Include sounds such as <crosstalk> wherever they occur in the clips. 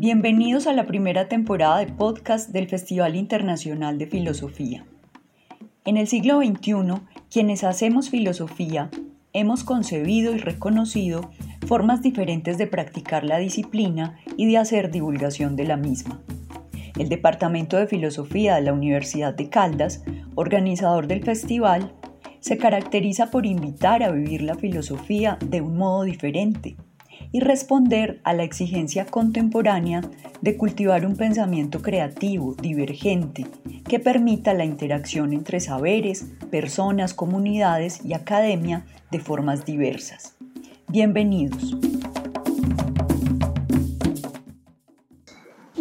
Bienvenidos a la primera temporada de podcast del Festival Internacional de Filosofía. En el siglo XXI, quienes hacemos filosofía hemos concebido y reconocido formas diferentes de practicar la disciplina y de hacer divulgación de la misma. El Departamento de Filosofía de la Universidad de Caldas, organizador del festival, se caracteriza por invitar a vivir la filosofía de un modo diferente y responder a la exigencia contemporánea de cultivar un pensamiento creativo, divergente, que permita la interacción entre saberes, personas, comunidades y academia de formas diversas. Bienvenidos.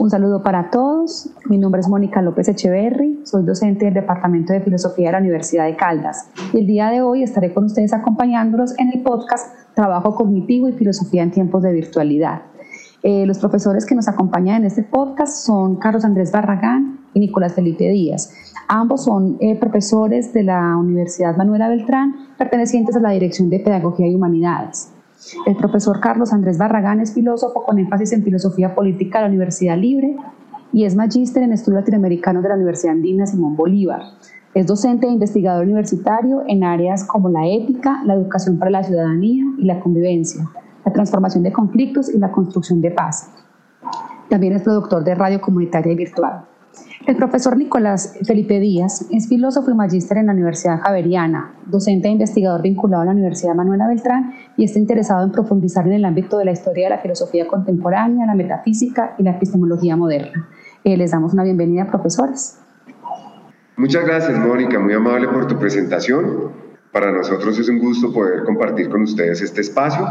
Un saludo para todos. Mi nombre es Mónica López Echeverry, soy docente del Departamento de Filosofía de la Universidad de Caldas y el día de hoy estaré con ustedes acompañándolos en el podcast Trabajo Cognitivo y Filosofía en tiempos de virtualidad. Eh, los profesores que nos acompañan en este podcast son Carlos Andrés Barragán y Nicolás Felipe Díaz. Ambos son eh, profesores de la Universidad Manuela Beltrán, pertenecientes a la Dirección de Pedagogía y Humanidades. El profesor Carlos Andrés Barragán es filósofo con énfasis en filosofía política de la Universidad Libre y es magíster en estudios latinoamericanos de la Universidad Andina Simón Bolívar. Es docente e investigador universitario en áreas como la ética, la educación para la ciudadanía y la convivencia, la transformación de conflictos y la construcción de paz. También es productor de radio comunitaria y virtual. El profesor Nicolás Felipe Díaz es filósofo y magíster en la Universidad Javeriana, docente e investigador vinculado a la Universidad Manuela Beltrán y está interesado en profundizar en el ámbito de la historia de la filosofía contemporánea, la metafísica y la epistemología moderna. Eh, les damos una bienvenida, profesores. Muchas gracias, Mónica, muy amable por tu presentación. Para nosotros es un gusto poder compartir con ustedes este espacio.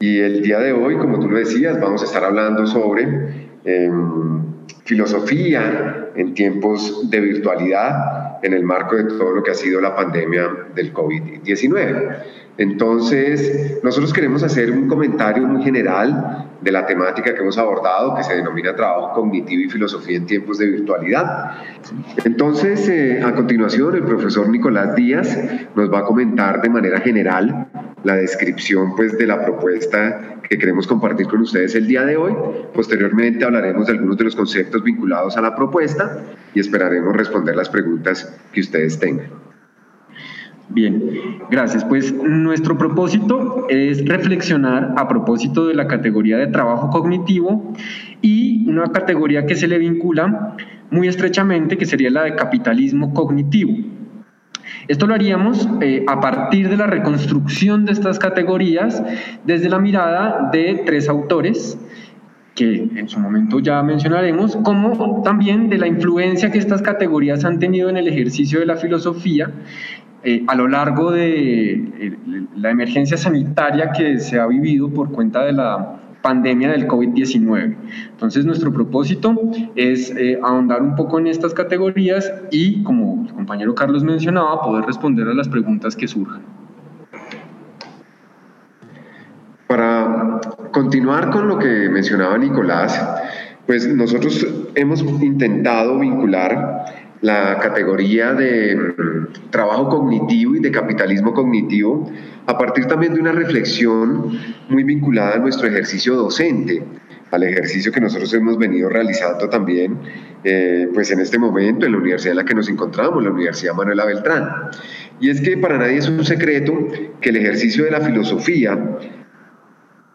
Y el día de hoy, como tú lo decías, vamos a estar hablando sobre em, filosofía en tiempos de virtualidad en el marco de todo lo que ha sido la pandemia del COVID-19. Entonces, nosotros queremos hacer un comentario muy general de la temática que hemos abordado, que se denomina trabajo cognitivo y filosofía en tiempos de virtualidad. Entonces, eh, a continuación, el profesor Nicolás Díaz nos va a comentar de manera general la descripción pues, de la propuesta que queremos compartir con ustedes el día de hoy. Posteriormente hablaremos de algunos de los conceptos vinculados a la propuesta y esperaremos responder las preguntas que ustedes tengan. Bien, gracias. Pues nuestro propósito es reflexionar a propósito de la categoría de trabajo cognitivo y una categoría que se le vincula muy estrechamente, que sería la de capitalismo cognitivo. Esto lo haríamos eh, a partir de la reconstrucción de estas categorías desde la mirada de tres autores que en su momento ya mencionaremos, como también de la influencia que estas categorías han tenido en el ejercicio de la filosofía eh, a lo largo de eh, la emergencia sanitaria que se ha vivido por cuenta de la pandemia del COVID-19. Entonces nuestro propósito es eh, ahondar un poco en estas categorías y, como el compañero Carlos mencionaba, poder responder a las preguntas que surjan. Para continuar con lo que mencionaba Nicolás, pues nosotros hemos intentado vincular la categoría de mm, trabajo cognitivo y de capitalismo cognitivo a partir también de una reflexión muy vinculada a nuestro ejercicio docente, al ejercicio que nosotros hemos venido realizando también eh, pues en este momento en la universidad en la que nos encontramos, la Universidad Manuela Beltrán. Y es que para nadie es un secreto que el ejercicio de la filosofía,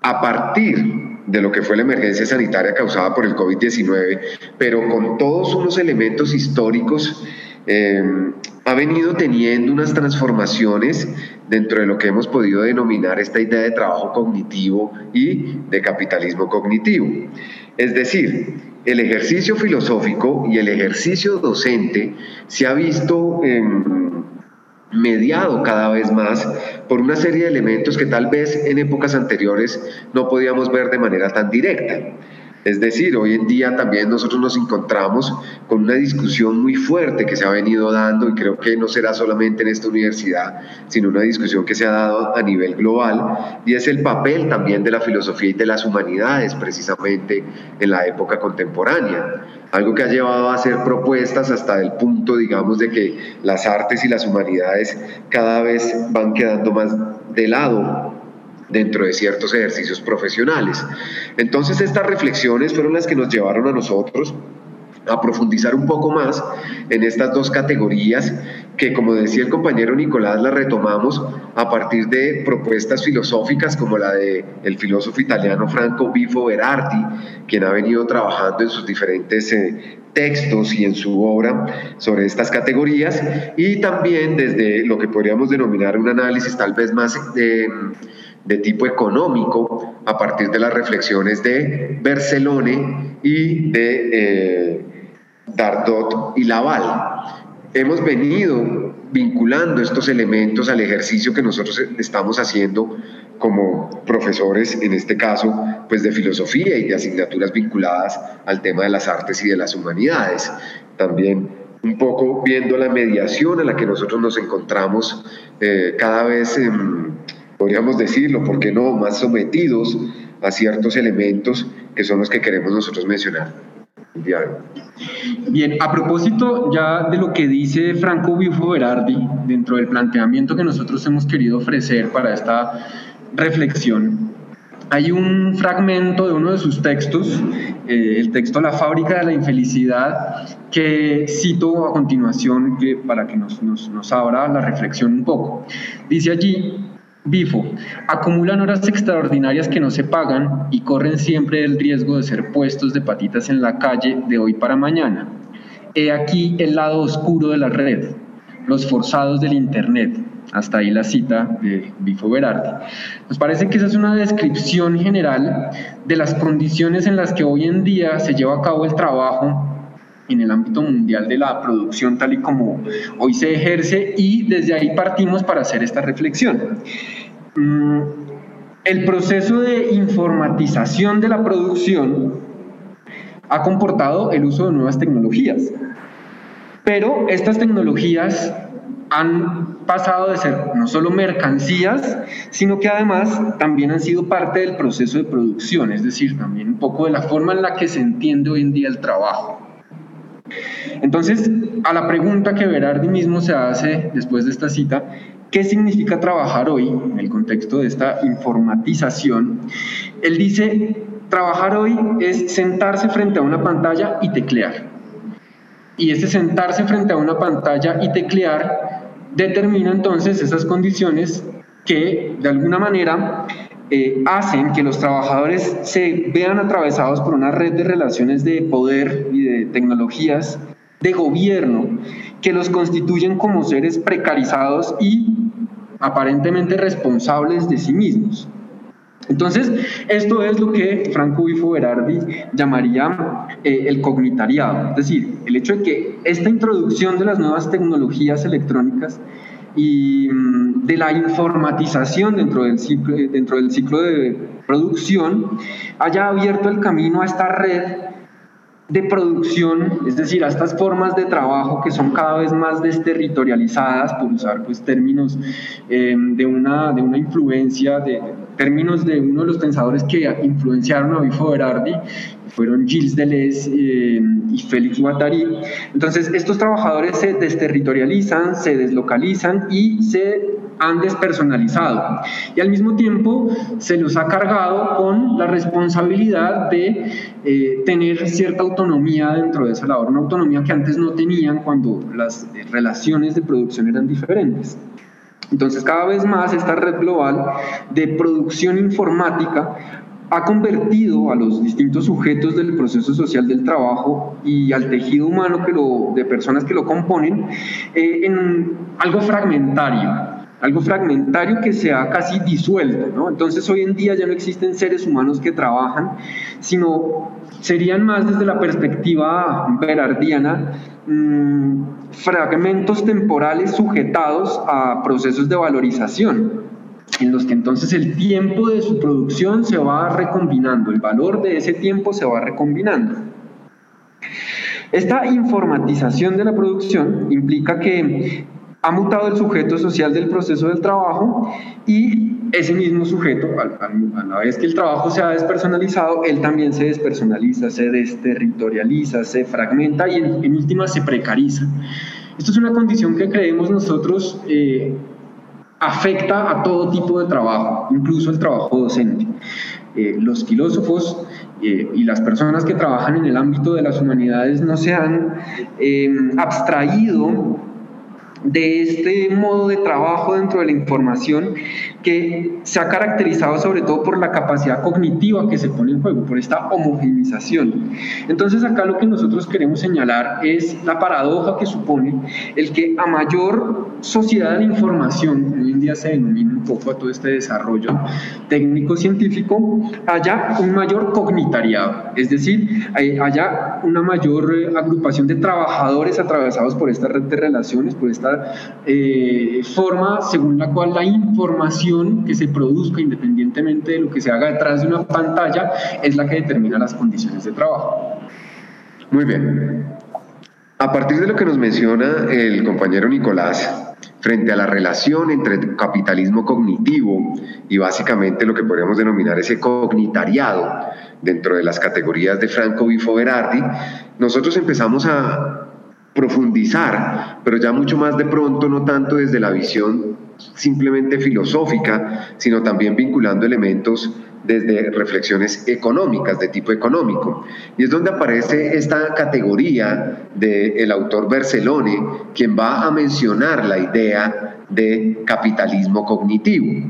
a partir de lo que fue la emergencia sanitaria causada por el COVID-19, pero con todos unos elementos históricos, eh, ha venido teniendo unas transformaciones dentro de lo que hemos podido denominar esta idea de trabajo cognitivo y de capitalismo cognitivo. Es decir, el ejercicio filosófico y el ejercicio docente se ha visto mediado cada vez más por una serie de elementos que tal vez en épocas anteriores no podíamos ver de manera tan directa. Es decir, hoy en día también nosotros nos encontramos con una discusión muy fuerte que se ha venido dando y creo que no será solamente en esta universidad, sino una discusión que se ha dado a nivel global y es el papel también de la filosofía y de las humanidades precisamente en la época contemporánea. Algo que ha llevado a hacer propuestas hasta el punto, digamos, de que las artes y las humanidades cada vez van quedando más de lado dentro de ciertos ejercicios profesionales. Entonces estas reflexiones fueron las que nos llevaron a nosotros a profundizar un poco más en estas dos categorías que, como decía el compañero Nicolás, las retomamos a partir de propuestas filosóficas como la de el filósofo italiano Franco Bifo Berardi, quien ha venido trabajando en sus diferentes eh, textos y en su obra sobre estas categorías, y también desde lo que podríamos denominar un análisis tal vez más... Eh, de tipo económico a partir de las reflexiones de Barcelone y de eh, Dardot y Laval. Hemos venido vinculando estos elementos al ejercicio que nosotros estamos haciendo como profesores, en este caso, pues de filosofía y de asignaturas vinculadas al tema de las artes y de las humanidades. También un poco viendo la mediación a la que nosotros nos encontramos eh, cada vez, podríamos decirlo, ¿por qué no?, más sometidos a ciertos elementos que son los que queremos nosotros mencionar. Bien, a propósito ya de lo que dice Franco Bifo Berardi dentro del planteamiento que nosotros hemos querido ofrecer para esta reflexión, hay un fragmento de uno de sus textos, eh, el texto La fábrica de la infelicidad, que cito a continuación que, para que nos, nos, nos abra la reflexión un poco. Dice allí, Bifo, acumulan horas extraordinarias que no se pagan y corren siempre el riesgo de ser puestos de patitas en la calle de hoy para mañana. He aquí el lado oscuro de la red, los forzados del Internet. Hasta ahí la cita de Bifo Berardi. Nos parece que esa es una descripción general de las condiciones en las que hoy en día se lleva a cabo el trabajo en el ámbito mundial de la producción tal y como hoy se ejerce y desde ahí partimos para hacer esta reflexión. Mm, el proceso de informatización de la producción ha comportado el uso de nuevas tecnologías, pero estas tecnologías han pasado de ser no solo mercancías, sino que además también han sido parte del proceso de producción, es decir, también un poco de la forma en la que se entiende hoy en día el trabajo. Entonces, a la pregunta que Berardi mismo se hace después de esta cita, ¿qué significa trabajar hoy en el contexto de esta informatización? Él dice, trabajar hoy es sentarse frente a una pantalla y teclear. Y ese sentarse frente a una pantalla y teclear determina entonces esas condiciones que de alguna manera eh, hacen que los trabajadores se vean atravesados por una red de relaciones de poder y de tecnologías de gobierno que los constituyen como seres precarizados y aparentemente responsables de sí mismos. Entonces, esto es lo que Franco Bifo Berardi llamaría eh, el cognitariado, es decir, el hecho de que esta introducción de las nuevas tecnologías electrónicas y mm, de la informatización dentro del, ciclo, dentro del ciclo de producción haya abierto el camino a esta red de producción, es decir, a estas formas de trabajo que son cada vez más desterritorializadas, por usar pues términos eh, de, una, de una influencia, de términos de uno de los pensadores que influenciaron a Bifo Berardi, fueron Gilles Deleuze eh, y Félix Guattari. Entonces, estos trabajadores se desterritorializan, se deslocalizan y se han despersonalizado. Y al mismo tiempo se los ha cargado con la responsabilidad de eh, tener cierta autonomía dentro de esa labor, una autonomía que antes no tenían cuando las relaciones de producción eran diferentes. Entonces, cada vez más esta red global de producción informática ha convertido a los distintos sujetos del proceso social del trabajo y al tejido humano que lo, de personas que lo componen eh, en algo fragmentario, algo fragmentario que se ha casi disuelto. ¿no? Entonces hoy en día ya no existen seres humanos que trabajan, sino serían más desde la perspectiva berardiana mmm, fragmentos temporales sujetados a procesos de valorización, en los que entonces el tiempo de su producción se va recombinando, el valor de ese tiempo se va recombinando. Esta informatización de la producción implica que ha mutado el sujeto social del proceso del trabajo y ese mismo sujeto, a, la vez que el trabajo se ha despersonalizado, él también se despersonaliza, se desterritorializa, se fragmenta y en, última se precariza. Esto es una condición que creemos nosotros eh, afecta a todo tipo de trabajo, incluso el trabajo docente. Eh, los filósofos eh, y las personas que trabajan en el ámbito de las humanidades no se han eh, abstraído de este modo de trabajo dentro de la información que se ha caracterizado sobre todo por la capacidad cognitiva que se pone en juego, por esta homogenización. Entonces acá lo que nosotros queremos señalar es la paradoja que supone el que a mayor sociedad de información, hoy en día se denomina un poco a todo este desarrollo técnico-científico, haya un mayor cognitariado, es decir, haya una mayor eh, agrupación de trabajadores atravesados por esta red de relaciones, por esta eh, forma según la cual la información que se produzca independientemente de lo que se haga detrás de una pantalla es la que determina las condiciones de trabajo. Muy bien. A partir de lo que nos menciona el compañero Nicolás, frente a la relación entre capitalismo cognitivo y básicamente lo que podríamos denominar ese cognitariado dentro de las categorías de Franco Bifo Berardi, nosotros empezamos a profundizar, pero ya mucho más de pronto, no tanto desde la visión simplemente filosófica, sino también vinculando elementos desde reflexiones económicas, de tipo económico. Y es donde aparece esta categoría del autor Barcelone, quien va a mencionar la idea de capitalismo cognitivo.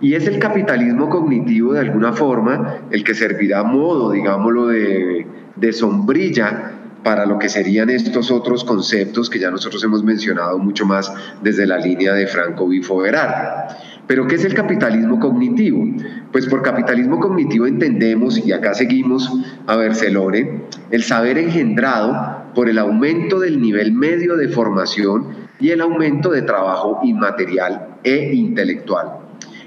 Y es el capitalismo cognitivo de alguna forma el que servirá a modo, digámoslo, de, de sombrilla para lo que serían estos otros conceptos que ya nosotros hemos mencionado mucho más desde la línea de Franco Bifo Berardi. Pero ¿qué es el capitalismo cognitivo? Pues por capitalismo cognitivo entendemos, y acá seguimos a Barcelone, el saber engendrado por el aumento del nivel medio de formación y el aumento de trabajo inmaterial e intelectual,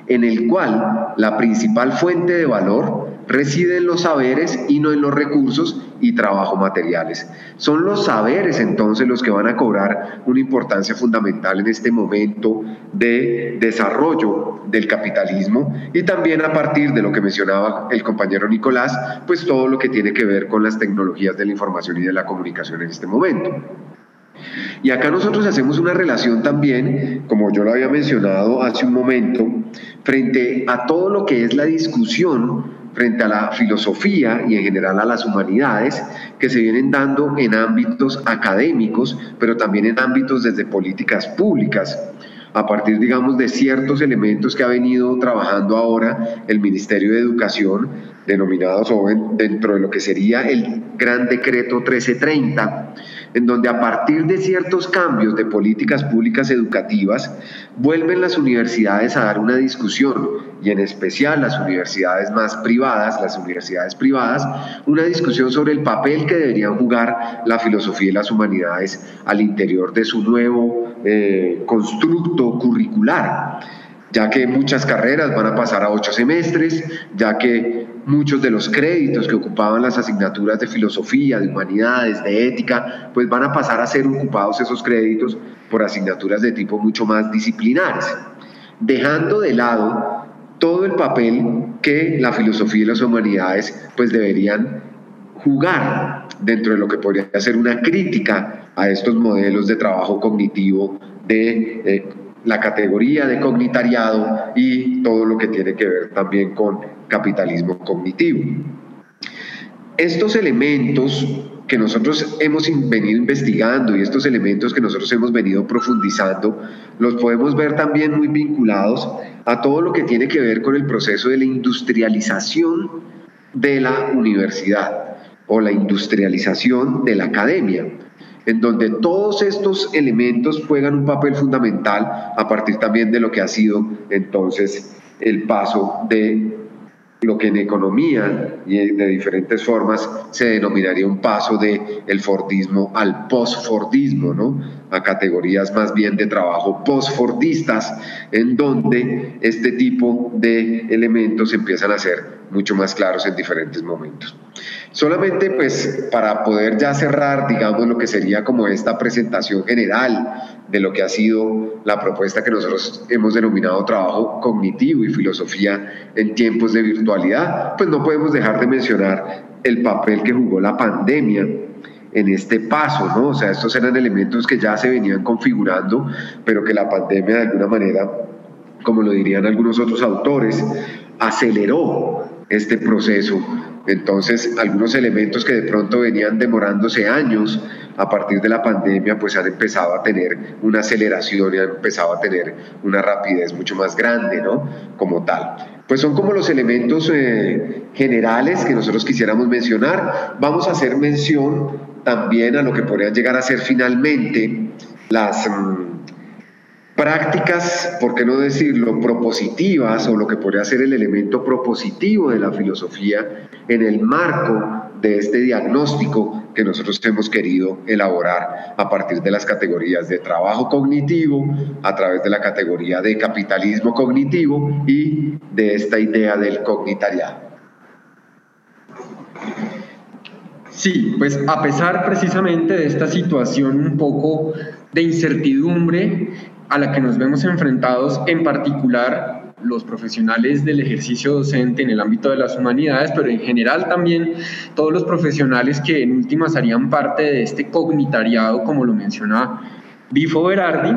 en el cual la principal fuente de valor reside en los saberes y no en los recursos y trabajo materiales. Son los saberes entonces los que van a cobrar una importancia fundamental en este momento de desarrollo del capitalismo y también a partir de lo que mencionaba el compañero Nicolás, pues todo lo que tiene que ver con las tecnologías de la información y de la comunicación en este momento. Y acá nosotros hacemos una relación también, como yo lo había mencionado hace un momento, frente a todo lo que es la discusión frente a la filosofía y en general a las humanidades que se vienen dando en ámbitos académicos, pero también en ámbitos desde políticas públicas. A partir, digamos, de ciertos elementos que ha venido trabajando ahora el Ministerio de Educación, denominados dentro de lo que sería el Gran Decreto 1330, en donde a partir de ciertos cambios de políticas públicas educativas, vuelven las universidades a dar una discusión, y en especial las universidades más privadas, las universidades privadas, una discusión sobre el papel que deberían jugar la filosofía y las humanidades al interior de su nuevo eh, constructo curricular ya que muchas carreras van a pasar a ocho semestres, ya que muchos de los créditos que ocupaban las asignaturas de filosofía, de humanidades, de ética, pues van a pasar a ser ocupados esos créditos por asignaturas de tipo mucho más disciplinares, dejando de lado todo el papel que la filosofía y las humanidades pues deberían jugar dentro de lo que podría ser una crítica a estos modelos de trabajo cognitivo de eh, la categoría de cognitariado y todo lo que tiene que ver también con capitalismo cognitivo. Estos elementos que nosotros hemos venido investigando y estos elementos que nosotros hemos venido profundizando, los podemos ver también muy vinculados a todo lo que tiene que ver con el proceso de la industrialización de la universidad o la industrialización de la academia en donde todos estos elementos juegan un papel fundamental a partir también de lo que ha sido entonces el paso de lo que en economía y de diferentes formas se denominaría un paso de el Fordismo al post-Fordismo, ¿no? A categorías más bien de trabajo post-Fordistas, en donde este tipo de elementos empiezan a ser mucho más claros en diferentes momentos. Solamente pues para poder ya cerrar, digamos, lo que sería como esta presentación general de lo que ha sido la propuesta que nosotros hemos denominado trabajo cognitivo y filosofía en tiempos de virtualidad, pues no podemos dejar de mencionar el papel que jugó la pandemia en este paso, ¿no? O sea, estos eran elementos que ya se venían configurando, pero que la pandemia de alguna manera como lo dirían algunos otros autores, aceleró este proceso. Entonces, algunos elementos que de pronto venían demorándose años a partir de la pandemia, pues han empezado a tener una aceleración y han empezado a tener una rapidez mucho más grande, ¿no? Como tal. Pues son como los elementos eh, generales que nosotros quisiéramos mencionar. Vamos a hacer mención también a lo que podrían llegar a ser finalmente las... Mm, prácticas, por qué no decirlo, propositivas o lo que podría ser el elemento propositivo de la filosofía en el marco de este diagnóstico que nosotros hemos querido elaborar a partir de las categorías de trabajo cognitivo, a través de la categoría de capitalismo cognitivo y de esta idea del cognitariado. Sí, pues a pesar precisamente de esta situación un poco de incertidumbre a la que nos vemos enfrentados en particular los profesionales del ejercicio docente en el ámbito de las humanidades, pero en general también todos los profesionales que en últimas harían parte de este cognitariado, como lo menciona Bifo Berardi,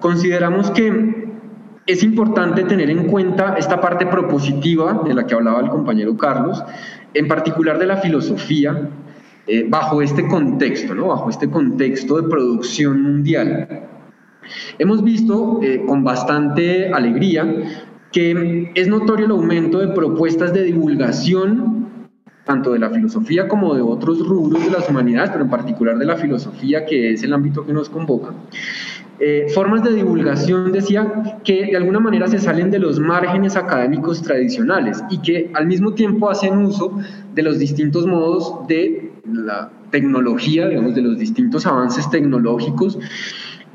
consideramos que es importante tener en cuenta esta parte propositiva de la que hablaba el compañero Carlos, en particular de la filosofía, eh, bajo este contexto, ¿no? bajo este contexto de producción mundial. Hemos visto eh, con bastante alegría que es notorio el aumento de propuestas de divulgación tanto de la filosofía como de otros rubros de las humanidades, pero en particular de la filosofía, que es el ámbito que nos convoca. Eh, formas de divulgación, decía, que de alguna manera se salen de los márgenes académicos tradicionales y que al mismo tiempo hacen uso de los distintos modos de la tecnología, digamos, de los distintos avances tecnológicos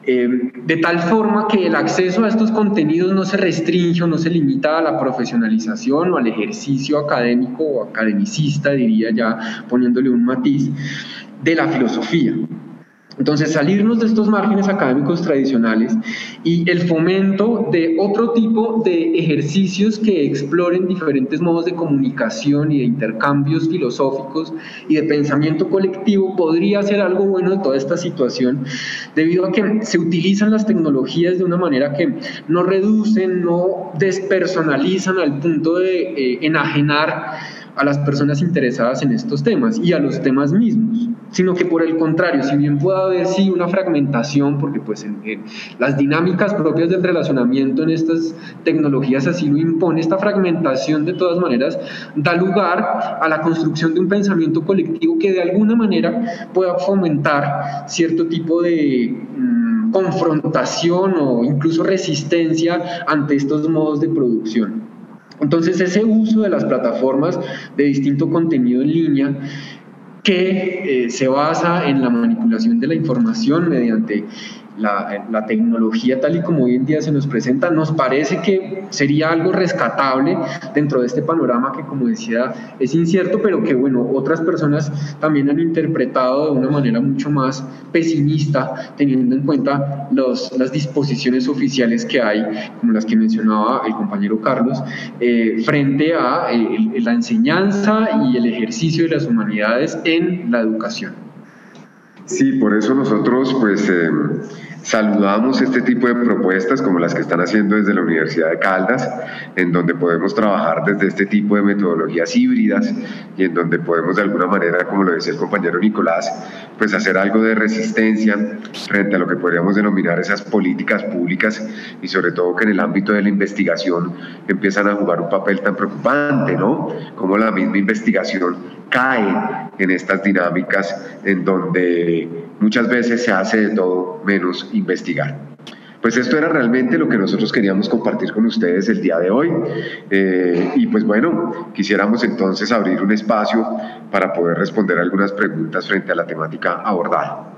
eh, de tal forma que el acceso a estos contenidos no se restringe o no se limita a la profesionalización o al ejercicio académico o academicista, diría ya poniéndole un matiz, de la filosofía. Entonces, salirnos de estos márgenes académicos tradicionales y el fomento de otro tipo de ejercicios que exploren diferentes modos de comunicación y de intercambios filosóficos y de pensamiento colectivo podría ser algo bueno de toda esta situación, debido a que se utilizan las tecnologías de una manera que no reducen, no despersonalizan al punto de eh, enajenar a las personas interesadas en estos temas y a los temas mismos, sino que por el contrario, si bien puede haber sí una fragmentación, porque pues en, las dinámicas propias del relacionamiento en estas tecnologías así lo impone, esta fragmentación de todas maneras da lugar a la construcción de un pensamiento colectivo que de alguna manera pueda fomentar cierto tipo de mm, confrontación o incluso resistencia ante estos modos de producción. Entonces ese uso de las plataformas de distinto contenido en línea que eh, se basa en la manipulación de la información mediante la, tecnología tal y como hoy en día se nos presenta, nos parece que sería algo rescatable dentro de este panorama que, como decía, es incierto, pero que, bueno, otras personas también han interpretado de una manera mucho más pesimista, teniendo en cuenta los, las disposiciones oficiales que hay, como las que mencionaba el compañero Carlos, eh, frente a eh, la enseñanza y el ejercicio de las humanidades en la educación. Sí, por eso nosotros pues eh, saludamos este tipo de propuestas como las que están haciendo desde la Universidad de Caldas, en donde podemos trabajar desde este tipo de metodologías híbridas y en donde podemos de alguna manera, como lo decía el compañero Nicolás, pues hacer algo de resistencia frente a lo que podríamos denominar esas políticas públicas y sobre todo que en el ámbito de la investigación empiezan a jugar un papel tan preocupante, ¿no? Como la misma investigación cae en estas dinámicas en donde muchas veces se hace de todo menos investigar. Pues esto era realmente lo que nosotros queríamos compartir con ustedes el día de hoy. Eh, y pues bueno, quisiéramos entonces abrir un espacio para poder responder algunas preguntas frente a la temática abordada.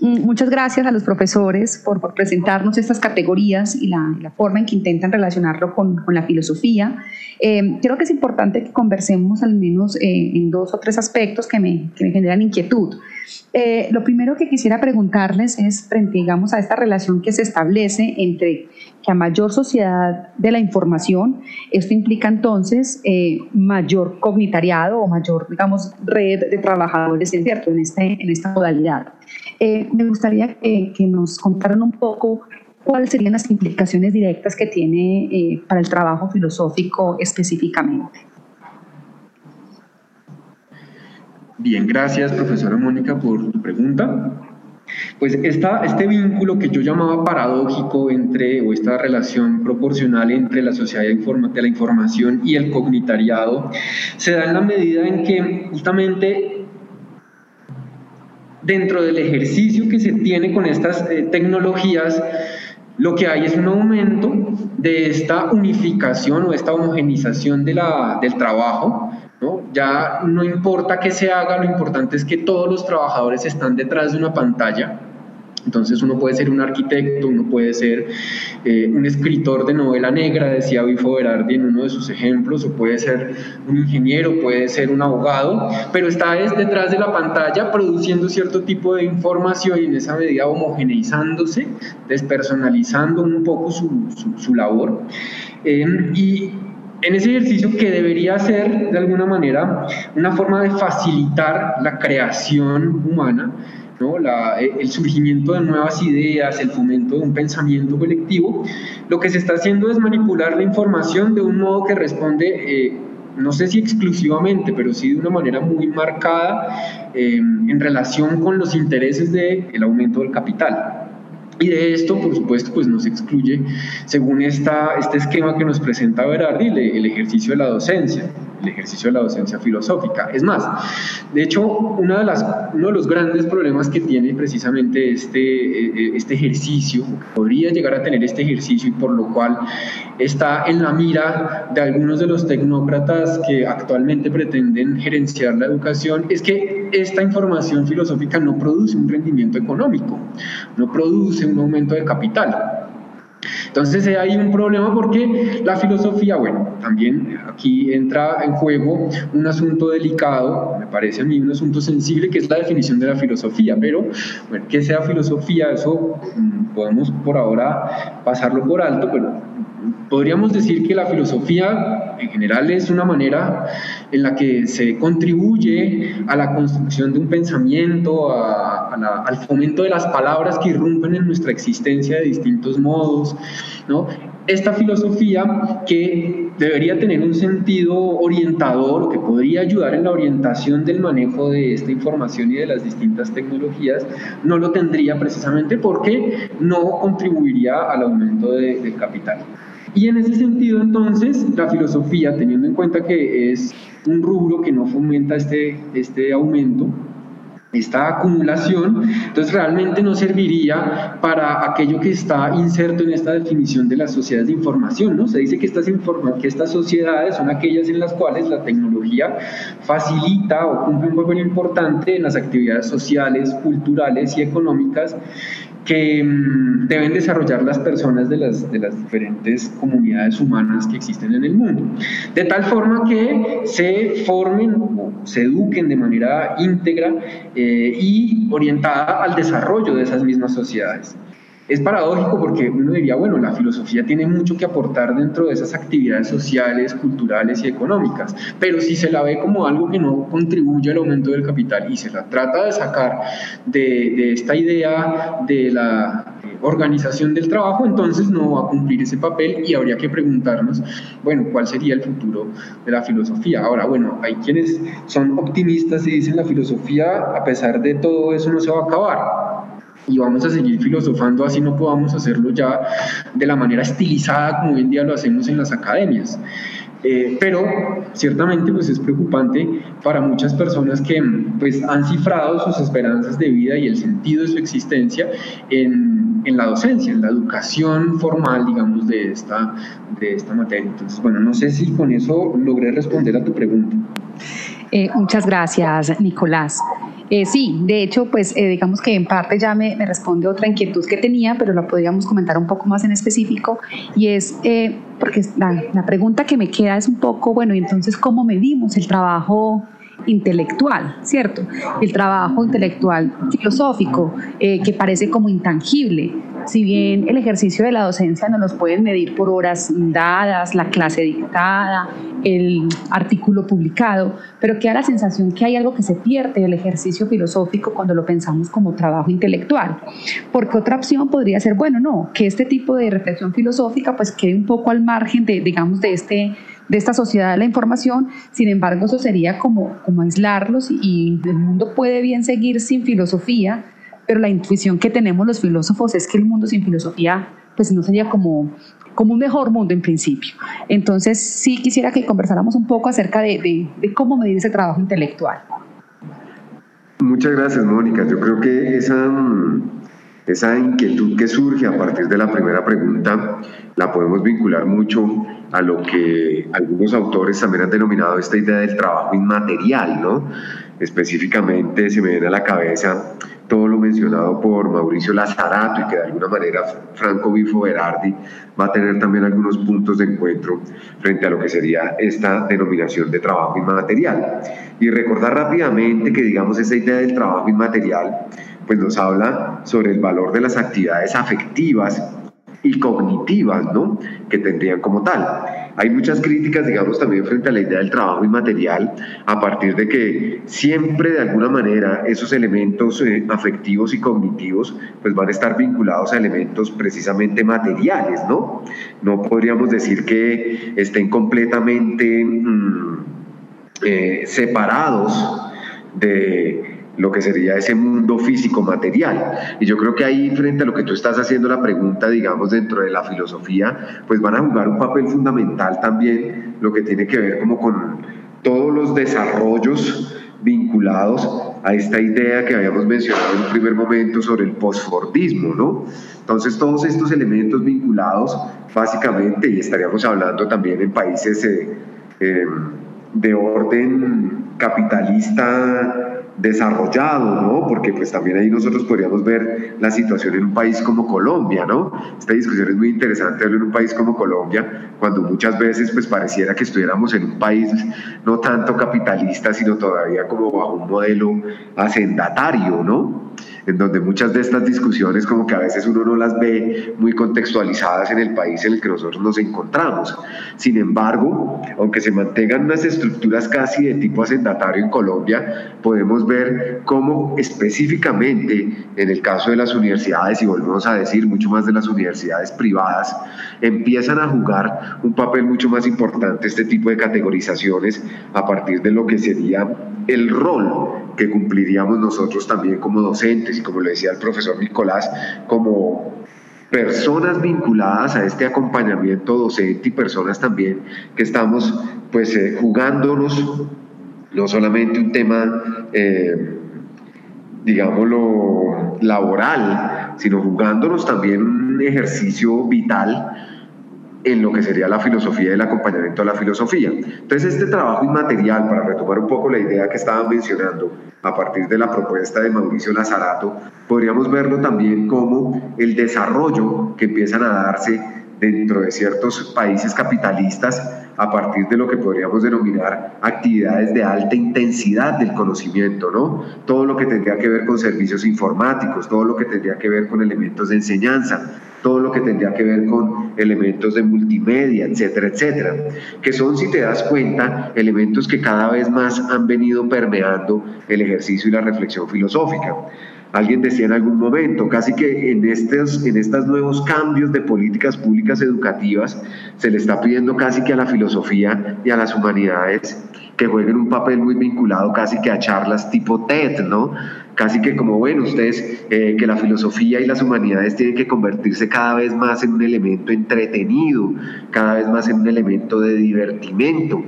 Mm, muchas gracias a los profesores por, presentarnos estas categorías y la, forma en que intentan relacionarlo con, la filosofía. Eh, creo que es importante que conversemos al menos eh, en dos o tres aspectos que me, que me generan inquietud. Eh, lo primero que quisiera preguntarles es, frente digamos, a esta relación que se establece entre que a mayor sociedad de la información, esto implica entonces mayor cognitariado o mayor, digamos, red de trabajadores, ¿cierto?, en, este, en esta modalidad. Eh, me gustaría que, nos contaran un poco ¿cuáles serían las implicaciones directas que tiene eh, para el trabajo filosófico específicamente? Bien, gracias profesora Mónica por tu pregunta. Pues este vínculo que yo llamaba paradójico entre, o esta relación proporcional entre la sociedad de la información y el cognitariado, se da en la medida en que justamente dentro del ejercicio que se tiene con estas eh, tecnologías, lo que hay es un aumento de esta unificación o esta homogenización de la, del trabajo. Ya no importa qué se haga, lo importante es que todos los trabajadores están detrás de una pantalla entonces uno puede ser un arquitecto, uno puede ser eh, un escritor de novela negra, decía Bifo Berardi en uno de sus ejemplos, o puede ser un ingeniero, puede ser un abogado, pero está detrás de la pantalla produciendo cierto tipo de información y en esa medida homogeneizándose, despersonalizando un poco su, labor. Eh, y en ese ejercicio que debería ser de alguna manera una forma de facilitar la creación humana, eh, el surgimiento de nuevas ideas, el fomento de un pensamiento colectivo, lo que se está haciendo es manipular la información de un modo que responde, eh, no sé si exclusivamente, pero sí de una manera muy marcada eh, en relación con los intereses del aumento del capital. Y de esto, por supuesto, pues nos excluye, según esta, este esquema que nos presenta Berardi, el ejercicio de la docencia el ejercicio de la docencia filosófica. Es más, de hecho, una de las, uno de los grandes problemas que tiene precisamente este, eh, este ejercicio, podría llegar a tener este ejercicio y por lo cual está en la mira de algunos de los tecnócratas que actualmente pretenden gerenciar la educación, es que esta información filosófica no produce un rendimiento económico, no produce un aumento de capital. Entonces hay un problema porque la filosofía, bueno, también aquí entra en juego un asunto delicado, me parece a mí un asunto sensible, que es la definición de la filosofía, pero bueno, que sea filosofía, eso mm, podemos por ahora pasarlo por alto, pero podríamos decir que la filosofía en general es una manera en la que se contribuye a la construcción de un pensamiento, al fomento de las palabras que irrumpen en nuestra existencia de distintos modos, ¿no? Esta filosofía que debería tener un sentido orientador, que podría ayudar en la orientación del manejo de esta información y de las distintas tecnologías, no lo tendría precisamente porque no contribuiría al aumento de, del capital. Y en ese sentido, entonces, la filosofía, teniendo en cuenta que es un rubro que no fomenta este, este aumento, esta acumulación, entonces realmente no serviría para aquello que está inserto en esta definición de las sociedades de información, ¿no? Se dice que estas, que estas sociedades son aquellas en las cuales la tecnología facilita o cumple un papel importante en las actividades sociales, culturales y económicas que mm, deben desarrollar las personas de las, de las diferentes comunidades humanas que existen en el mundo. De tal forma que se formen o se eduquen de manera íntegra eh, y orientada al desarrollo de esas mismas sociedades. Es paradójico porque uno diría, bueno, la filosofía tiene mucho que aportar dentro de esas actividades sociales, culturales y económicas, pero si se la ve como algo que no contribuye al aumento del capital y se la trata de sacar de, de esta idea de la organización del trabajo, entonces no va a cumplir ese papel y habría que preguntarnos, bueno, ¿cuál sería el futuro de la filosofía? Ahora, bueno, hay quienes son optimistas y dicen la filosofía, a pesar de todo eso, no se va a acabar y vamos a seguir filosofando así no podamos hacerlo ya de la manera estilizada como hoy en día lo hacemos en las academias. Eh, pero ciertamente pues es preocupante para muchas personas que pues han cifrado sus esperanzas de vida y el sentido de su existencia en, en la docencia, en la educación formal, digamos, de esta, de esta materia. Entonces, bueno, no sé si con eso logré responder a tu pregunta. Eh, muchas gracias, Nicolás. Eh, sí, de hecho, pues eh, digamos que en parte ya me, responde otra inquietud que tenía, pero la podríamos comentar un poco más en específico, y es, eh, porque la, la, pregunta que me queda es un poco, bueno, y entonces, ¿cómo medimos el trabajo intelectual, ¿cierto? El trabajo intelectual filosófico, que parece como intangible, si bien el ejercicio de la docencia no los pueden medir por horas dadas, la clase dictada, el artículo publicado, pero queda la sensación que hay algo que se pierde del ejercicio filosófico cuando lo pensamos como trabajo intelectual. Porque otra opción podría ser, bueno, no, que este tipo de reflexión filosófica pues quede un poco al margen de, digamos, de este de esta sociedad de la información, sin embargo eso sería como, como aislarlos y, el mundo puede bien seguir sin filosofía, pero la intuición que tenemos los filósofos es que el mundo sin filosofía pues no sería como, como un mejor mundo en principio. Entonces sí quisiera que conversáramos un poco acerca de, de cómo medir ese trabajo intelectual. Muchas gracias, Mónica. Yo creo que esa, esa inquietud que surge a partir de la primera pregunta la podemos vincular mucho a lo que algunos autores también han denominado esta idea del trabajo inmaterial, ¿no? Específicamente se me viene a la cabeza todo lo mencionado por Mauricio Lazarato y que de alguna manera Franco Bifo Berardi va a tener también algunos puntos de encuentro frente a lo que sería esta denominación de trabajo inmaterial. Y recordar rápidamente que digamos esa idea del trabajo inmaterial pues nos habla sobre el valor de las actividades afectivas y cognitivas, ¿no? Que tendrían como tal. Hay muchas críticas, digamos, también frente a la idea del trabajo inmaterial, a partir de que siempre de alguna manera esos elementos eh, afectivos y cognitivos pues van a estar vinculados a elementos precisamente materiales, ¿no? No podríamos decir que estén completamente mm, eh, separados de lo que sería ese mundo físico material. Y yo creo que ahí, frente a lo que tú estás haciendo la pregunta, digamos, dentro de la filosofía, pues van a jugar un papel fundamental también lo que tiene que ver como con todos los desarrollos vinculados a esta idea que habíamos mencionado en un primer momento sobre el postfordismo, ¿no? Entonces, todos estos elementos vinculados, básicamente, y estaríamos hablando también en países eh, eh, de orden capitalista desarrollado, ¿no? Porque pues también ahí nosotros podríamos ver la situación en un país como Colombia, ¿no? Esta discusión es muy interesante en un país como Colombia, cuando muchas veces pues pareciera que estuviéramos en un país no tanto capitalista, sino todavía como bajo un modelo hacendatario, ¿no? En donde muchas de estas discusiones como que a veces uno no las ve muy contextualizadas en el país en el que nosotros nos encontramos. Sin embargo, aunque se mantengan unas estructuras casi de tipo hacendatario en Colombia, podemos ver cómo específicamente en el caso de las universidades, y volvemos a decir mucho más de las universidades privadas, empiezan a jugar un papel mucho más importante este tipo de categorizaciones a partir de lo que sería el rol que cumpliríamos nosotros también como docentes y como le decía el profesor Nicolás, como personas vinculadas a este acompañamiento docente y personas también que estamos pues eh, jugándonos no solamente un tema eh, digámoslo laboral, sino jugándonos también un ejercicio vital en lo que sería la filosofía y el acompañamiento a la filosofía. Entonces, este trabajo inmaterial, para retomar un poco la idea que estaba mencionando, a partir de la propuesta de Mauricio Lazarato, podríamos verlo también como el desarrollo que empiezan a darse dentro de ciertos países capitalistas a partir de lo que podríamos denominar actividades de alta intensidad del conocimiento, ¿no? Todo lo que tendría que ver con servicios informáticos, todo lo que tendría que ver con elementos de enseñanza, todo lo que tendría que ver con elementos de multimedia, etcétera, etcétera, que son, si te das cuenta, elementos que cada vez más han venido permeando el ejercicio y la reflexión filosófica. Alguien decía en algún momento, casi que en estos, en estos nuevos cambios de políticas públicas educativas se le está pidiendo casi que a la filosofía y a las humanidades que jueguen un papel muy vinculado casi que a charlas tipo TED, ¿no? Casi que como, bueno, ustedes, eh, que la filosofía y las humanidades tienen que convertirse cada vez más en un elemento entretenido, cada vez más en un elemento de divertimento.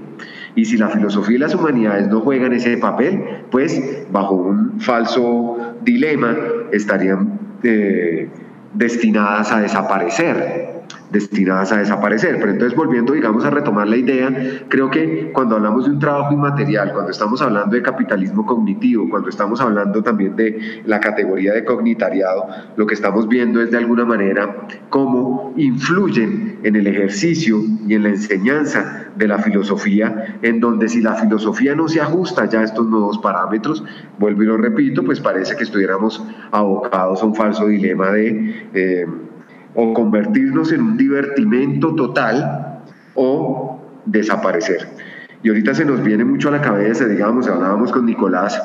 Y si la filosofía y las humanidades no juegan ese papel, pues bajo un falso dilema estarían eh, destinadas a desaparecer. Destinadas a desaparecer. Pero entonces volviendo, digamos, a retomar la idea, creo que cuando hablamos de un trabajo inmaterial, cuando estamos hablando de capitalismo cognitivo, cuando estamos hablando también de la categoría de cognitariado, lo que estamos viendo es de alguna manera cómo influyen en el ejercicio y en la enseñanza de la filosofía, en donde si la filosofía no se ajusta ya a estos nuevos parámetros, vuelvo y lo repito, pues parece que estuviéramos abocados a un falso dilema de eh, o convertirnos en un divertimento total o desaparecer. Y ahorita se nos viene mucho a la cabeza, digamos, hablábamos con Nicolás,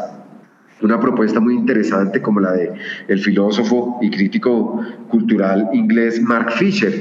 una propuesta muy interesante como la de el filósofo y crítico cultural inglés Mark Fisher,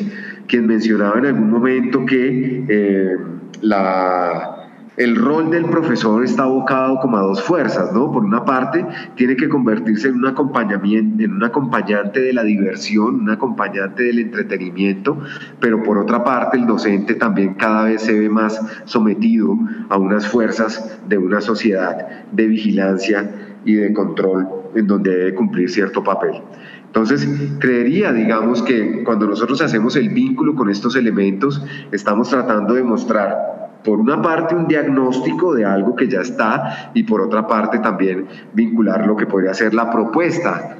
quien mencionaba en algún momento que eh, la el rol del profesor está abocado como a dos fuerzas, ¿no? Por una parte, tiene que convertirse en un acompañamiento, en un acompañante de la diversión, un acompañante del entretenimiento, pero por otra parte, el docente también cada vez se ve más sometido a unas fuerzas de una sociedad de vigilancia y de control en donde debe cumplir cierto papel. Entonces, creería, digamos, que cuando nosotros hacemos el vínculo con estos elementos, estamos tratando de mostrar por una parte un diagnóstico de algo que ya está y por otra parte también vincular lo que podría ser la propuesta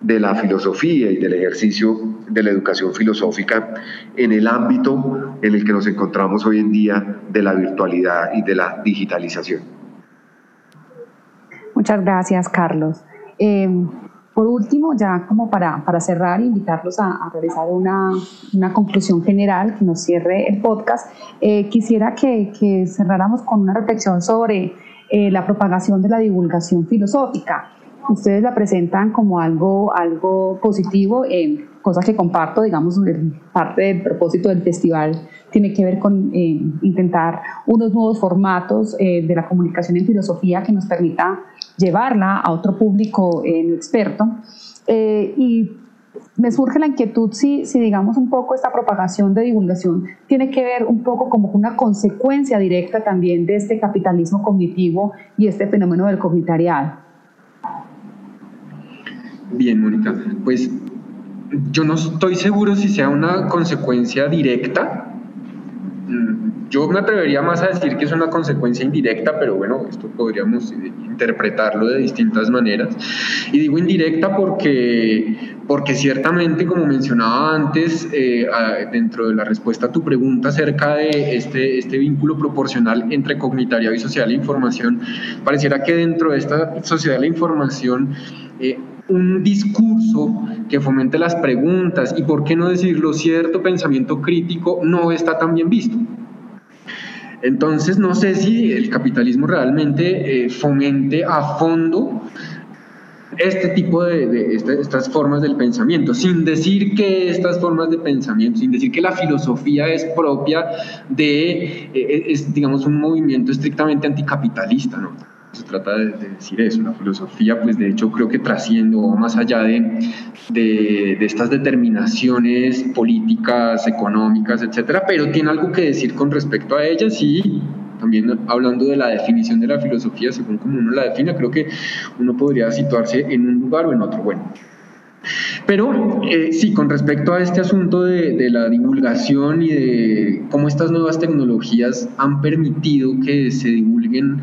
de la filosofía y del ejercicio de la educación filosófica en el ámbito en el que nos encontramos hoy en día de la virtualidad y de la digitalización. Muchas gracias, Carlos. Eh, por último, ya como para, para cerrar, invitarlos a, realizar una, una, conclusión general que nos cierre el podcast, eh, quisiera que, que, cerráramos con una reflexión sobre eh, la propagación de la divulgación filosófica. Ustedes la presentan como algo, algo positivo, eh, cosa que comparto, digamos, parte del propósito del festival tiene que ver con intentar unos nuevos formatos de la comunicación en filosofía que nos permita llevarla a otro público eh, no experto. Eh, y me surge la inquietud si, si, digamos, un poco esta propagación de divulgación tiene que ver un poco como una consecuencia directa también de este capitalismo cognitivo y este fenómeno del cognitariado. Bien, Mónica, pues yo no estoy seguro si sea una consecuencia directa, yo me atrevería más a decir que es una consecuencia indirecta, pero bueno, esto podríamos interpretarlo de distintas maneras. Y digo indirecta porque, porque ciertamente, como mencionaba antes, eh, dentro de la respuesta a tu pregunta acerca de este, este vínculo proporcional entre cognitariado y social e información, pareciera que dentro de esta sociedad de la información, eh, un discurso que fomente las preguntas y, por qué no decirlo, cierto pensamiento crítico no está tan bien visto. Entonces, no sé si el capitalismo realmente eh, fomente a fondo este tipo de, este, estas formas del pensamiento, sin decir que estas formas de pensamiento, sin decir que la filosofía es propia de, eh, digamos, un movimiento estrictamente anticapitalista, ¿no? Se trata de, decir eso. La filosofía, pues de hecho creo que trasciende o más allá de, de, estas determinaciones políticas, económicas, etcétera, pero tiene algo que decir con respecto a ellas y también hablando de la definición de la filosofía, según como uno la define, creo que uno podría situarse en un lugar o en otro. Bueno, pero eh, sí, con respecto a este asunto de, de, la divulgación y de cómo estas nuevas tecnologías han permitido que se divulguen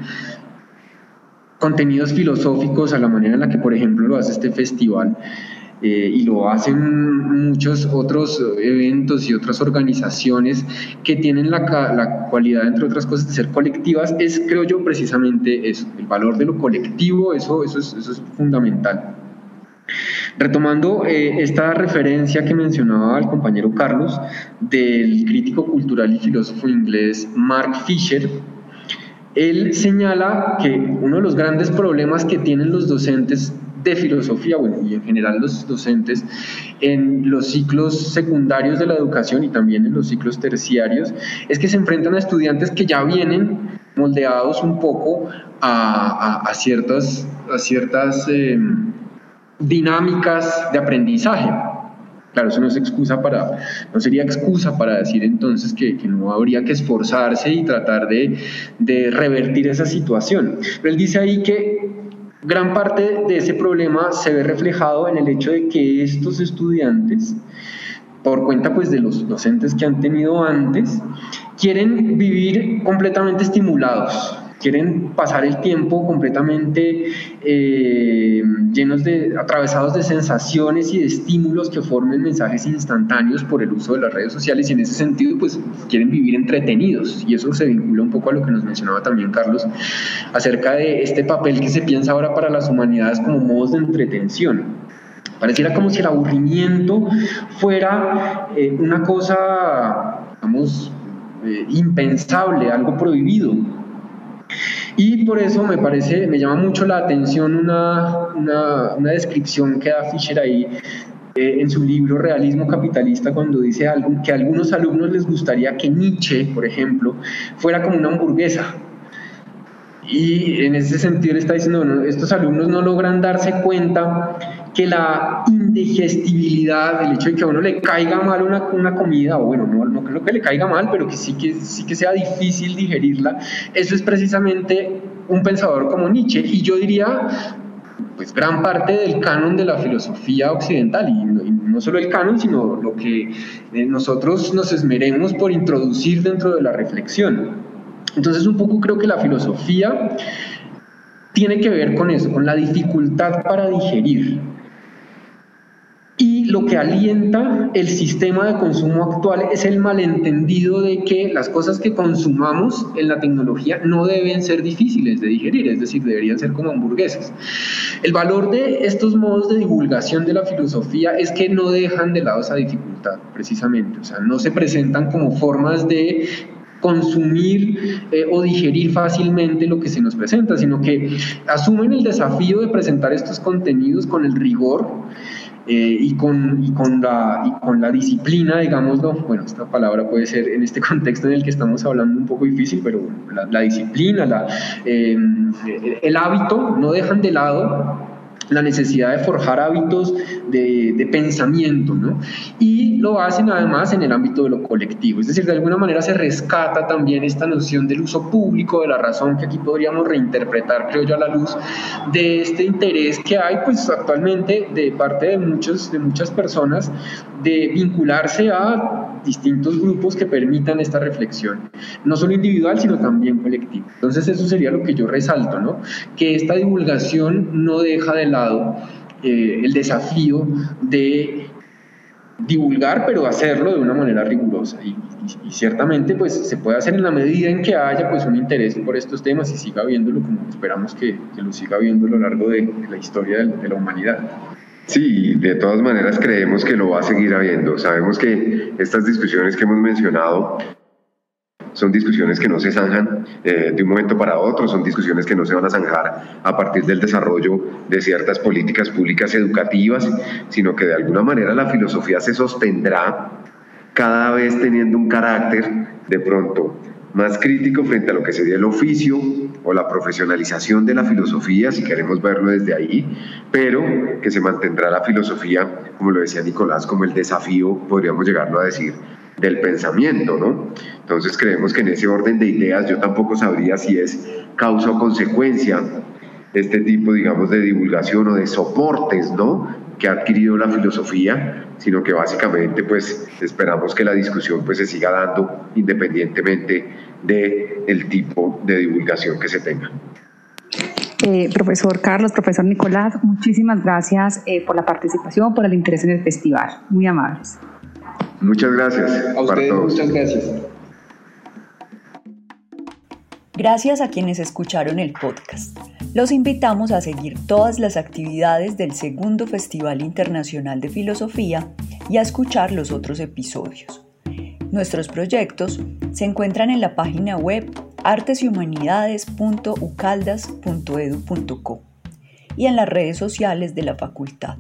contenidos filosóficos a la manera en la que, por ejemplo, lo hace este festival. Eh, y lo hacen muchos otros eventos y otras organizaciones que tienen la, la, cualidad, entre otras cosas, de ser colectivas, es, creo yo, precisamente eso, el valor de lo colectivo, eso, eso, es, eso es fundamental. Retomando eh, esta referencia que mencionaba el compañero Carlos del crítico cultural y filósofo inglés Mark Fisher, él señala que uno de los grandes problemas que tienen los docentes de filosofía, bueno, y en general los docentes en los ciclos secundarios de la educación y también en los ciclos terciarios, es que se enfrentan a estudiantes que ya vienen moldeados un poco a, ciertas, a ciertas em, dinámicas de aprendizaje. Claro, eso no es excusa para, no sería excusa para decir entonces que, que no habría que esforzarse y tratar de, de, revertir esa situación. Pero él dice ahí que gran parte de ese problema se ve reflejado en el hecho de que estos estudiantes por cuenta pues de los docentes que han tenido antes, quieren vivir completamente estimulados, quieren pasar el tiempo completamente eh, llenos de, atravesados de sensaciones y de estímulos que formen mensajes instantáneos por el uso de las redes sociales y en ese sentido pues quieren vivir entretenidos y eso se vincula un poco a lo que nos mencionaba también Carlos acerca de este papel que se piensa ahora para las humanidades como modos de entretención. Pareciera como si el aburrimiento fuera eh, una cosa, digamos, eh, impensable, algo prohibido. Y por eso me parece, me llama mucho la atención una, una, descripción que da Fisher ahí eh, en su libro Realismo Capitalista cuando dice algo, que a algunos alumnos les gustaría que Nietzsche, por ejemplo, fuera como una hamburguesa. Y en ese sentido le está diciendo, estos alumnos no logran darse cuenta que la indigestibilidad, el hecho de que a uno le caiga mal una, una comida, o bueno, no, no, creo que le caiga mal, pero que sí, que sí que sea difícil digerirla, eso es precisamente un pensador como Nietzsche. Y yo diría, pues gran parte del canon de la filosofía occidental, y no, solo el canon, sino lo que eh, nosotros nos esmeremos por introducir dentro de la reflexión. Entonces un poco creo que la filosofía tiene que ver con eso, con la dificultad para digerir lo que alienta el sistema de consumo actual es el malentendido de que las cosas que consumamos en la tecnología no deben ser difíciles de digerir, es decir, deberían ser como hamburguesas. El valor de estos modos de divulgación de la filosofía es que no dejan de lado esa dificultad, precisamente, o sea, no se presentan como formas de consumir eh, o digerir fácilmente lo que se nos presenta, sino que asumen el desafío de presentar estos contenidos con el rigor eh, y, con, y, con la, y con la disciplina, digámoslo, bueno, esta palabra puede ser en este <laughs> contexto en el que estamos hablando un poco difícil, pero la, disciplina, la, eh, el hábito no dejan de lado la necesidad de forjar hábitos de, de, pensamiento, ¿no? Y lo hacen además en el ámbito de lo colectivo, es decir, de alguna manera se rescata también esta noción del uso público, de la razón que aquí podríamos reinterpretar, creo yo, a la luz de este interés que hay, pues actualmente de parte de, muchos, de muchas personas de vincularse a distintos grupos que permitan esta reflexión, no solo individual, sino también colectiva. Entonces eso sería lo que yo resalto, ¿no? Que esta divulgación no deja de lado eh, el desafío de divulgar, pero hacerlo de una manera rigurosa. Y, ciertamente pues se puede hacer en la medida en que haya pues un interés por estos temas y siga viéndolo como esperamos que, lo siga viendo a lo largo de, la historia de, la humanidad. Sí, de todas maneras creemos que lo va a seguir habiendo. Sabemos que estas discusiones que hemos mencionado son discusiones que no se zanjan eh, de un momento para otro, son discusiones que no se van a zanjar a partir del desarrollo de ciertas políticas públicas educativas, sino que de alguna manera la filosofía se sostendrá cada vez teniendo un carácter de pronto más crítico frente a lo que sería el oficio o la profesionalización de la filosofía, si queremos verlo desde ahí, pero que se mantendrá la filosofía, como lo decía Nicolás, como el desafío, podríamos llegarlo a decir, del pensamiento, ¿no? Entonces creemos que en ese orden de ideas yo tampoco sabría si es causa o consecuencia este tipo, digamos, de divulgación o de soportes, ¿no? que ha adquirido la filosofía, sino que básicamente pues esperamos que la discusión pues se siga dando independientemente del el tipo de divulgación que se tenga. Eh, profesor Carlos, profesor Nicolás, muchísimas gracias eh, por la participación, por el interés en el festival. Muy amables. Muchas gracias. A ustedes, muchas gracias. Gracias a quienes escucharon el podcast. Los invitamos a seguir todas las actividades del segundo Festival Internacional de Filosofía y a escuchar los otros episodios. Nuestros proyectos se encuentran en la página web artesyhumanidades.ucaldas.edu.co y en las redes sociales de la facultad.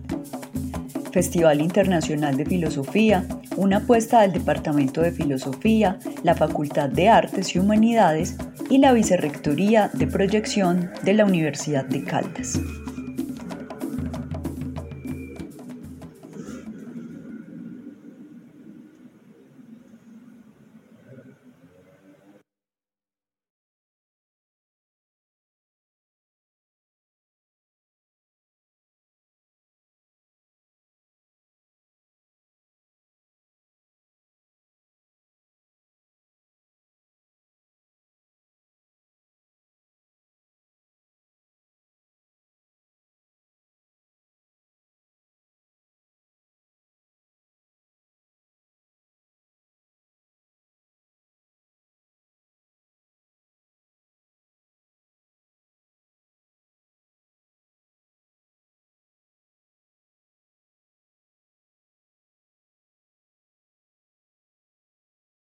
Festival Internacional de Filosofía, una apuesta del Departamento de Filosofía, la Facultad de Artes y Humanidades y la Vicerrectoría de Proyección de la Universidad de Caldas.